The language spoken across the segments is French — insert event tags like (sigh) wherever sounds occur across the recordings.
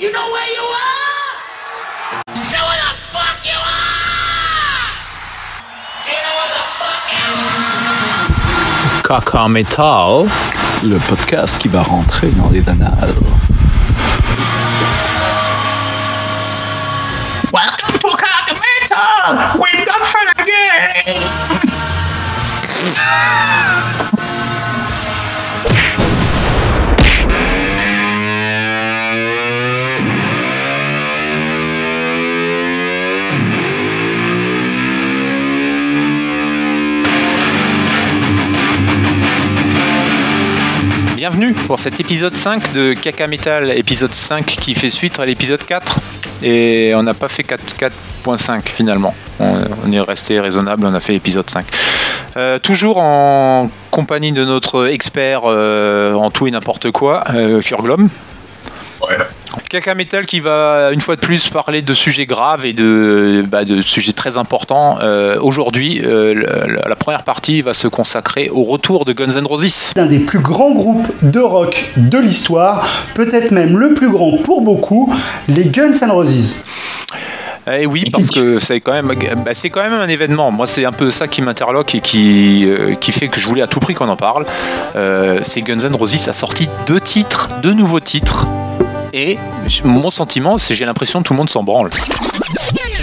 You know where you are? You know where the fuck you are? Do you know where the fuck you are? Caca Metal. Le podcast qui va rentrer dans les annales. Welcome to Kakameta! We've got fun again! Pour cet épisode 5 de Caca Metal, épisode 5 qui fait suite à l'épisode 4. Et on n'a pas fait 4 4.5 finalement. On, on est resté raisonnable, on a fait épisode 5. Euh, toujours en compagnie de notre expert euh, en tout et n'importe quoi, euh, Kurglom. Caca Metal qui va une fois de plus parler de sujets graves et de, bah, de sujets très importants. Euh, Aujourd'hui, euh, la, la première partie va se consacrer au retour de Guns N' Roses. l'un des plus grands groupes de rock de l'histoire, peut-être même le plus grand pour beaucoup, les Guns N' Roses. Eh oui, parce que c'est quand même, bah, c'est quand même un événement. Moi, c'est un peu ça qui m'interloque et qui, euh, qui fait que je voulais à tout prix qu'on en parle. Euh, c'est Guns N' Roses a sorti deux titres, deux nouveaux titres. Et mon sentiment, c'est j'ai l'impression que tout le monde s'en branle.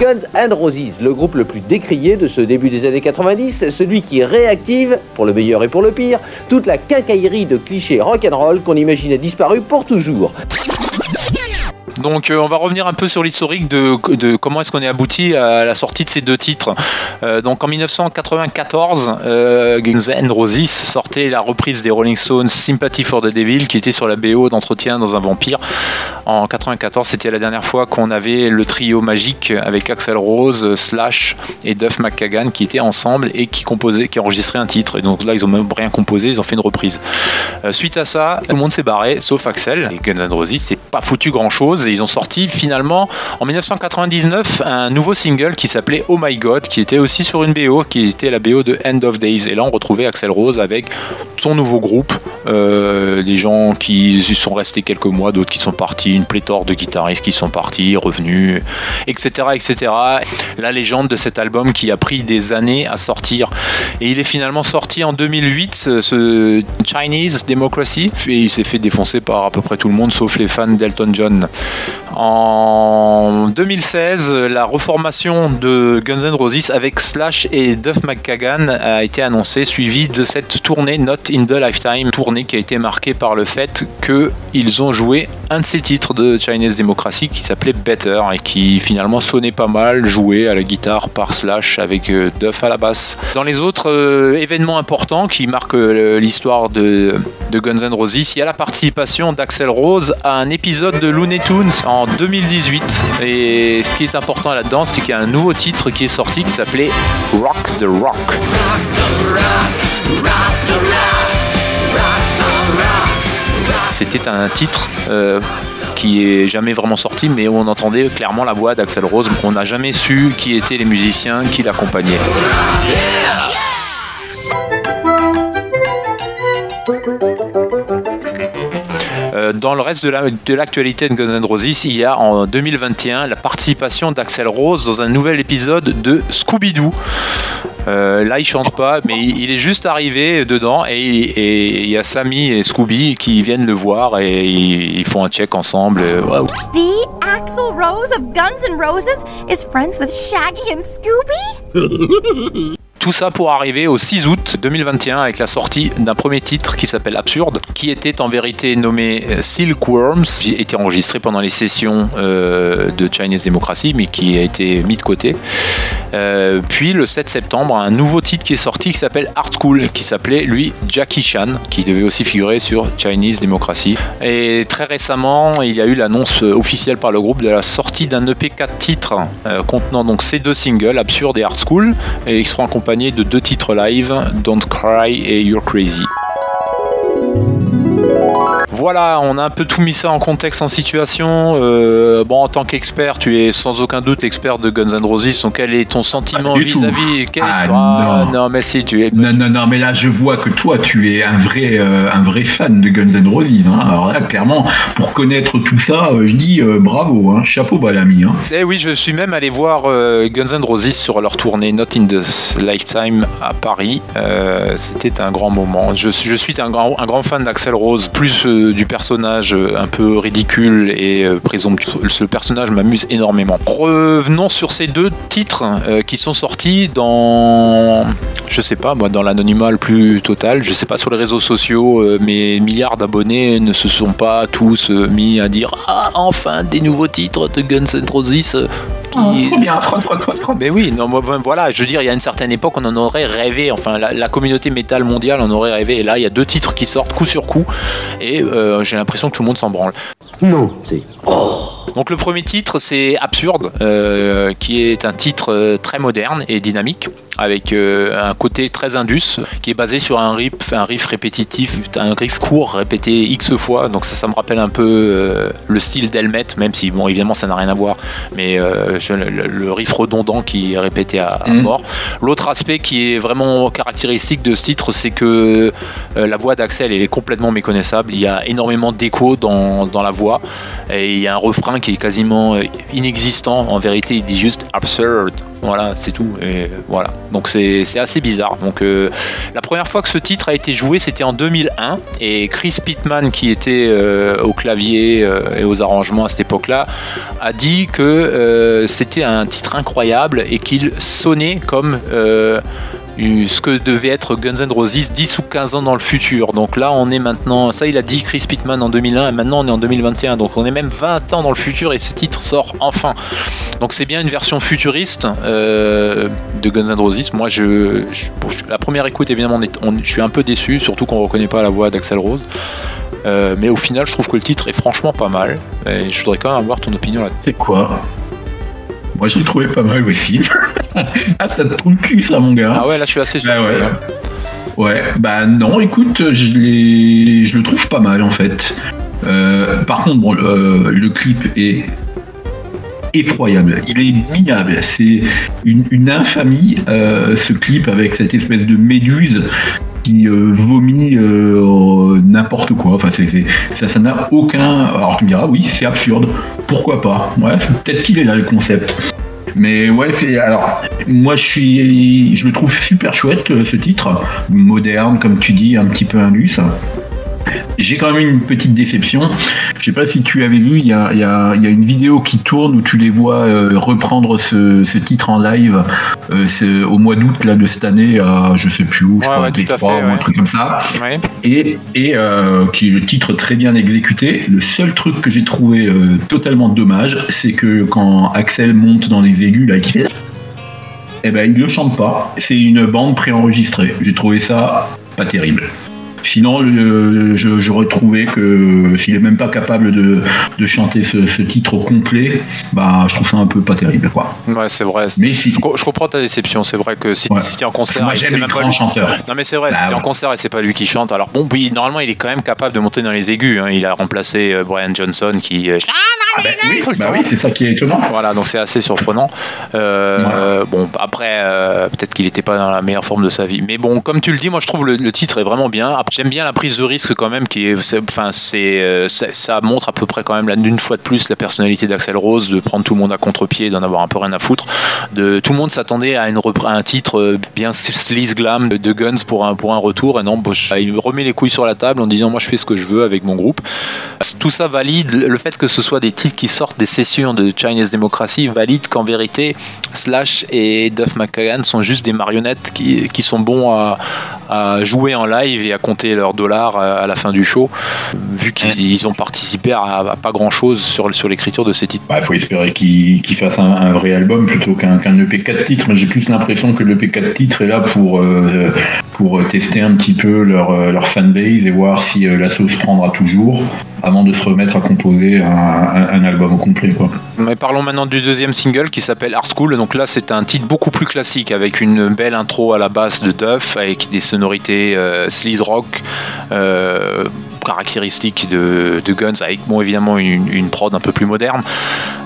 Guns N' Roses, le groupe le plus décrié de ce début des années 90, celui qui réactive, pour le meilleur et pour le pire, toute la quincaillerie de clichés rock'n'roll qu'on imaginait disparu pour toujours. Donc euh, on va revenir un peu sur l'historique de, comment est-ce qu'on est abouti à la sortie de ces deux titres. Euh, donc en 1994, euh, Guns N' Roses sortait la reprise des Rolling Stones Sympathy for the Devil qui était sur la BO d'entretien dans un vampire. En 94, c'était la dernière fois qu'on avait le trio magique avec Axel Rose, Slash et Duff McKagan qui étaient ensemble et qui composaient, qui enregistraient un titre. Et donc là, ils ont même rien composé, ils ont fait une reprise. Suite à ça, tout le monde s'est barré, sauf Axel. Et Guns N' Roses, c'est pas foutu grand chose. Ils ont sorti finalement en 1999 un nouveau single qui s'appelait Oh My God, qui était aussi sur une BO, qui était la BO de End of Days. Et là, on retrouvait Axel Rose avec son nouveau groupe, euh, des gens qui sont restés quelques mois, d'autres qui sont partis, une pléthore de guitaristes qui sont partis, revenus, etc., etc. La légende de cet album qui a pris des années à sortir. Et il est finalement sorti en 2008, ce- ce Chinese Democracy, et il s'est fait défoncer par à peu près tout le monde, sauf les fans d'Elton John. En 2016, la reformation de Guns N' Roses avec Slash et Duff McKagan a été annoncée, suivie de cette tournée Not in the Lifetime, tournée qui a été marquée par le fait qu'ils ont joué un de ces titres de Chinese Democracy qui s'appelait Better et qui finalement sonnait pas mal, joué à la guitare par Slash avec euh, Duff à la basse. Dans les autres euh, événements importants qui marquent euh, l'histoire de, de Guns N' Roses, il y a la participation d'Axel Rose à un épisode de Looney Tunes en 2018. Et ce qui est important là-dedans, c'est qu'il y a un nouveau titre qui est sorti qui s'appelait Rock the Rock. C'était un titre euh, qui est jamais vraiment sorti, mais on entendait clairement la voix d'Axel Rose. On n'a jamais su qui étaient les musiciens qui l'accompagnaient. Euh, dans le reste de la- de l'actualité de Guns N' Roses, il y a en 2021 la participation d'Axel Rose dans un nouvel épisode de Scooby-Doo. Euh, là, il chante pas, mais il il est juste arrivé dedans et il y a Sammy et Scooby qui viennent le voir et ils font un check ensemble. The Axl Rose of Guns N' Roses is friends with Shaggy and Scooby? (laughs) Tout ça pour arriver au 6 août 2021 avec la sortie d'un premier titre qui s'appelle Absurde, qui était en vérité nommé euh, Silkworms, qui était enregistré pendant les sessions euh, de Chinese Democracy, mais qui a été mis de côté. Euh, puis le 7 septembre, un nouveau titre qui est sorti qui s'appelle Art School, qui s'appelait lui Jackie Chan, qui devait aussi figurer sur Chinese Democracy. Et très récemment, il y a eu l'annonce officielle par le groupe de la sortie d'un EP 4 titres contenant donc ces deux singles, Absurde et Art School, et ils seront accompagnés de deux titres live, Don't Cry et You're Crazy. Voilà, on a un peu tout mis ça en contexte, en situation. Euh, bon, en tant qu'expert, tu es sans aucun doute expert de Guns N' Roses. Donc, quel est ton sentiment vis-à-vis quel- Ah, Ah, non. non, mais si tu es. Non, non, non, mais là, je vois que toi, tu es un vrai, euh, un vrai fan de Guns N' Roses. hein. Alors là, clairement, pour connaître tout ça, euh, je dis bravo, hein. chapeau bas l'ami. Hein. Eh oui, je suis même allé voir Guns N' Roses sur leur tournée Not in the Lifetime à Paris. C'était un grand moment. Je, je suis un grand, un grand fan d'Axel Rose, plus du personnage euh, un peu ridicule et euh, présomptueux. Ce personnage m'amuse énormément. Revenons sur ces deux titres euh, qui sont sortis dans, je sais pas, moi, dans l'anonymat le plus total. Je sais pas sur les réseaux sociaux, mes milliards d'abonnés ne se sont pas tous mis à dire ah enfin des nouveaux titres de Guns N'. qui- Trop bien, frotte, frotte, frotte, frotte. mais oui, non, moi, ben, voilà, je veux dire, il y a une certaine époque, on en aurait rêvé. Enfin, la, la communauté métal mondiale en aurait rêvé. Et là, il y a deux titres qui sortent coup sur coup, et euh, j'ai l'impression que tout le monde s'en branle. Non, c'est. Donc le premier titre, c'est Absurde, euh, qui est un titre euh, très moderne et dynamique, avec euh, un côté très indus, qui est basé sur un riff, un riff répétitif, un riff court répété x fois. Donc ça, ça me rappelle un peu euh, le style d'Helmet, même si bon, évidemment, ça n'a rien à voir, mais euh, le, le riff redondant qui est répété à, à Mhm. mort. L'autre aspect qui est vraiment caractéristique de ce titre, c'est que euh, la voix d'Axel elle est complètement méconnaissable. Il y a énormément d'écho dans, dans la voix et il y a un refrain qui est quasiment euh, inexistant. En vérité, il dit juste absurd. Voilà, c'est tout. Et voilà. Donc c'est assez bizarre. Donc euh, la première fois que ce titre a été joué, c'était en 2001 et Chris Pittman, qui était euh, au clavier et aux arrangements à cette époque-là, a dit que c'était un titre incroyable et qu'il sonnait comme ce que devait être Guns N' Roses 10 ou 15 ans dans le futur. Donc là, on est maintenant, ça il a dit Chris Pittman en 2001 et maintenant on est en 2021. Donc on est même 20 ans dans le futur et ce titre sort enfin. Donc c'est bien une version futuriste euh, de Guns N' Roses. Moi, je, la première écoute, évidemment, je suis un peu déçu, surtout qu'on reconnaît pas la voix d'Axel Rose. Euh, mais au final, je trouve que le titre est franchement pas mal. Et je voudrais quand même avoir ton opinion là-dessus. C'est quoi? Moi, je l'ai trouvé pas mal aussi. (laughs) ah, ça te trouve le cul, ça, mon gars. Ah ouais, là, je suis assez Bah ouais. hein. Ouais, bah non, écoute, je, je le trouve pas mal en fait. Euh, par contre, bon, le, le clip est effroyable, il est minable, c'est une, une infamie euh, ce clip avec cette espèce de méduse qui euh, vomit euh, n'importe quoi. Enfin, ça n'a aucun. Alors tu me diras, oui, c'est absurde. Pourquoi pas? Ouais, peut-être qu'il est là le concept. Mais ouais, alors moi je suis, le trouve super chouette euh, ce titre, moderne comme tu dis, un petit peu indus. J'ai quand même une petite déception. Je sais pas si tu avais vu, il y a, il y a- il y a une vidéo qui tourne où tu les vois euh, reprendre ce, ce titre en live euh, c'est au mois d'août là de cette année, à, je sais plus où, je Ouais, crois, ouais, Détroit fait, ou un truc comme ça et, et euh, qui est le titre très bien exécuté. Le seul truc que j'ai trouvé euh, totalement dommage, c'est que quand Axel monte dans les aigus, là, qui. Eh ben, il le chante pas. C'est une bande préenregistrée. J'ai trouvé ça pas terrible. Sinon, je, je retrouvais que s'il est même pas capable de, de chanter ce, ce titre au complet, bah, je trouve ça un peu pas terrible, quoi. Ouais, c'est vrai. Mais si, Je, co- je comprends ta déception. C'est vrai que si, Ouais. si t'es en concert, c'est même pas lui- chanteurs. Non mais c'est vrai, Bah, si t'es en ouais. concert et c'est pas lui qui chante. Alors bon, oui, normalement il est quand même capable de monter dans les aigus. hein. Il a remplacé euh, Brian Johnson qui. euh, Ah ben oui, bah oui, c'est ça qui est étonnant. Voilà, donc c'est assez surprenant. Euh, euh, bon, après, euh, peut-être qu'il n'était pas dans la meilleure forme de sa vie. Mais bon, comme tu le dis, moi je trouve le, le titre est vraiment bien. Après, J'aime bien la prise de risque quand même, qui est, enfin, c'est, euh, ça montre à peu près quand même la- une fois de plus la personnalité d'Axel Rose, de prendre tout le monde à contre-pied, d'en avoir un peu rien à foutre. De tout le monde s'attendait à, à un titre euh, bien sleaze glam de, Guns pour un pour un retour, et non, il remet les couilles sur la table en disant moi je fais ce que je veux avec mon groupe. Tout ça valide le fait que ce soit des titres qui sortent des sessions de Chinese Democracy valide qu'en vérité Slash et Duff McKagan sont juste des marionnettes qui, qui sont bons à, à jouer en live et à compter leurs dollars à, la fin du show vu qu'ils ils ont participé à, à pas grand chose sur, sur l'écriture de ces titres. Il faut espérer qu'il qu'il fasse un, un vrai album plutôt qu'un qu'un EP 4 titres. J'ai plus l'impression que l'EP 4 titres est là pour, euh, pour tester un petit peu leur, euh, leur fanbase et voir si euh, la sauce prendra toujours avant de se remettre à composer un, un- un album au complet. Quoi. Mais parlons maintenant du deuxième single qui s'appelle Art School. Donc là, c'est un titre beaucoup plus classique avec une belle intro à la basse de Duff, avec des sonorités euh, sleaze rock euh, caractéristique de, de Guns, avec bon évidemment une, une prod un peu plus moderne.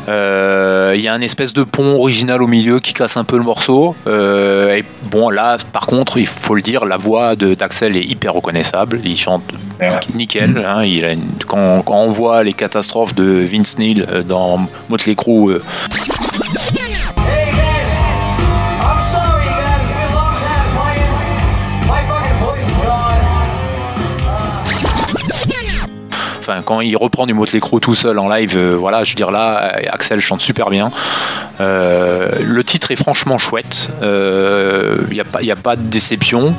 Euh, Il y a un espèce de pont original au milieu qui casse un peu le morceau. Euh, et bon là, par contre, il faut le dire, la voix de d'Axel est hyper reconnaissable. Il chante Ouais. nickel. hein. il a une- quand, quand on voit les catastrophes de Vince Neil euh, dans Motley Crue, euh, Quand il reprend du Motley Crue tout seul en live, euh, voilà, je veux dire là, euh, Axel chante super bien. Euh, le titre est franchement chouette. Il n'y a, pas- de déception.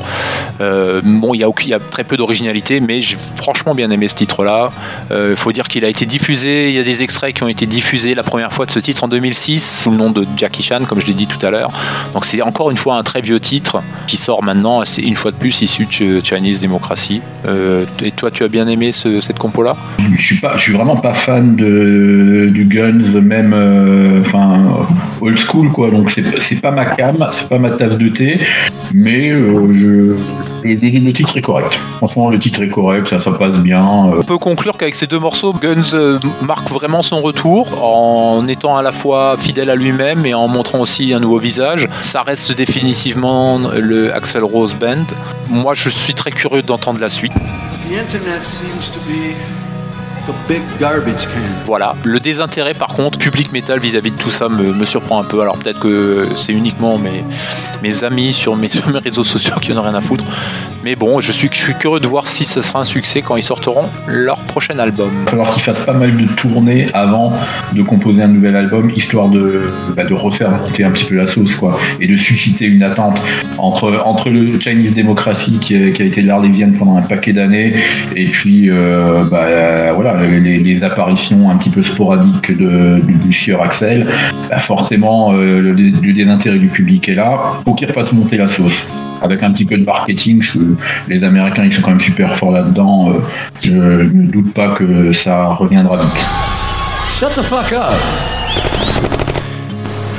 Euh, bon, il y, a très peu d'originalité, mais j'ai franchement bien aimé ce titre-là. Il faut dire qu'il a été diffusé. Il y a des extraits qui ont été diffusés la première fois de ce titre en 2006 sous le nom de Jackie Chan, comme je l'ai dit tout à l'heure. Donc c'est encore une fois un très vieux titre qui sort maintenant. C'est une fois de plus issu de Ch- Chinese Democracy. Euh, et toi, tu as bien aimé ce- cette compo-là? Je suis suis vraiment pas fan de du Guns, même euh, enfin old school quoi. Donc c'est pas ma cam, c'est pas ma tasse de thé, mais euh, je le, titre est correct. Franchement, le titre est correct, ça ça passe bien. euh. On peut conclure qu'avec ces deux morceaux, Guns marque vraiment son retour en étant à la fois fidèle à lui-même et en montrant aussi un nouveau visage. Ça reste définitivement le Axel Rose Band. Moi, je suis très curieux d'entendre la suite. The internet seems to be Voilà. Le désintérêt, par contre, public metal vis-à-vis de tout ça me, me surprend un peu. Alors peut-être que c'est uniquement mes, mes amis sur mes, (laughs) sur mes réseaux sociaux qui en ont rien à foutre. Mais bon, je suis, je suis curieux de voir si ce sera un succès quand ils sortiront leur prochain album. Il va falloir qu'ils fassent pas mal de tournées avant de composer un nouvel album, histoire de, bah, de refaire monter un petit peu la sauce, quoi, et de susciter une attente entre, entre le Chinese Democracy qui a, qui a été l'Arlésienne pendant un paquet d'années, et puis euh, bah, euh, voilà, les, les apparitions un petit peu sporadiques de, du, du sieur Axel, bah, forcément euh, le, le désintérêt du public est là, faut qu'ils refassent monter la sauce. Avec un petit peu de marketing, je- les Américains ils sont quand même super forts là-dedans. euh, je ne doute pas que ça reviendra vite. Shut the fuck up.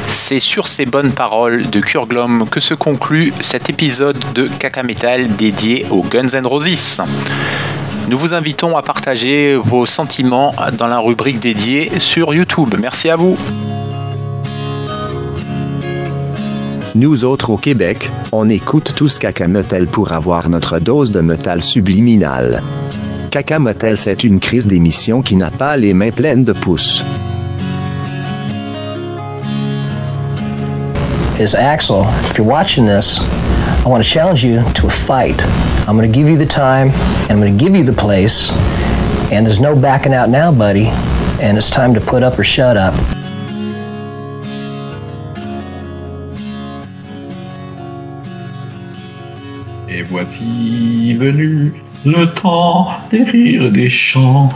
C'est sur ces bonnes paroles de Kurglom que se conclut cet épisode de Caca Metal dédié aux Guns N' Roses. Nous vous invitons à partager vos sentiments dans la rubrique dédiée sur YouTube. Merci à vous. Nous autres au Québec, on écoute tous Caca Metal pour avoir notre dose de métal subliminal. Caca Metal c'est une crise d'émission qui n'a pas les mains pleines de pouces. Is Axel. If you're watching this, I want to challenge you to a fight. I'm going to give you the time, and I'm going to give you the place, and there's no backing out now, buddy. And it's time to put up or shut up. Et voici venu le temps des rires des chants.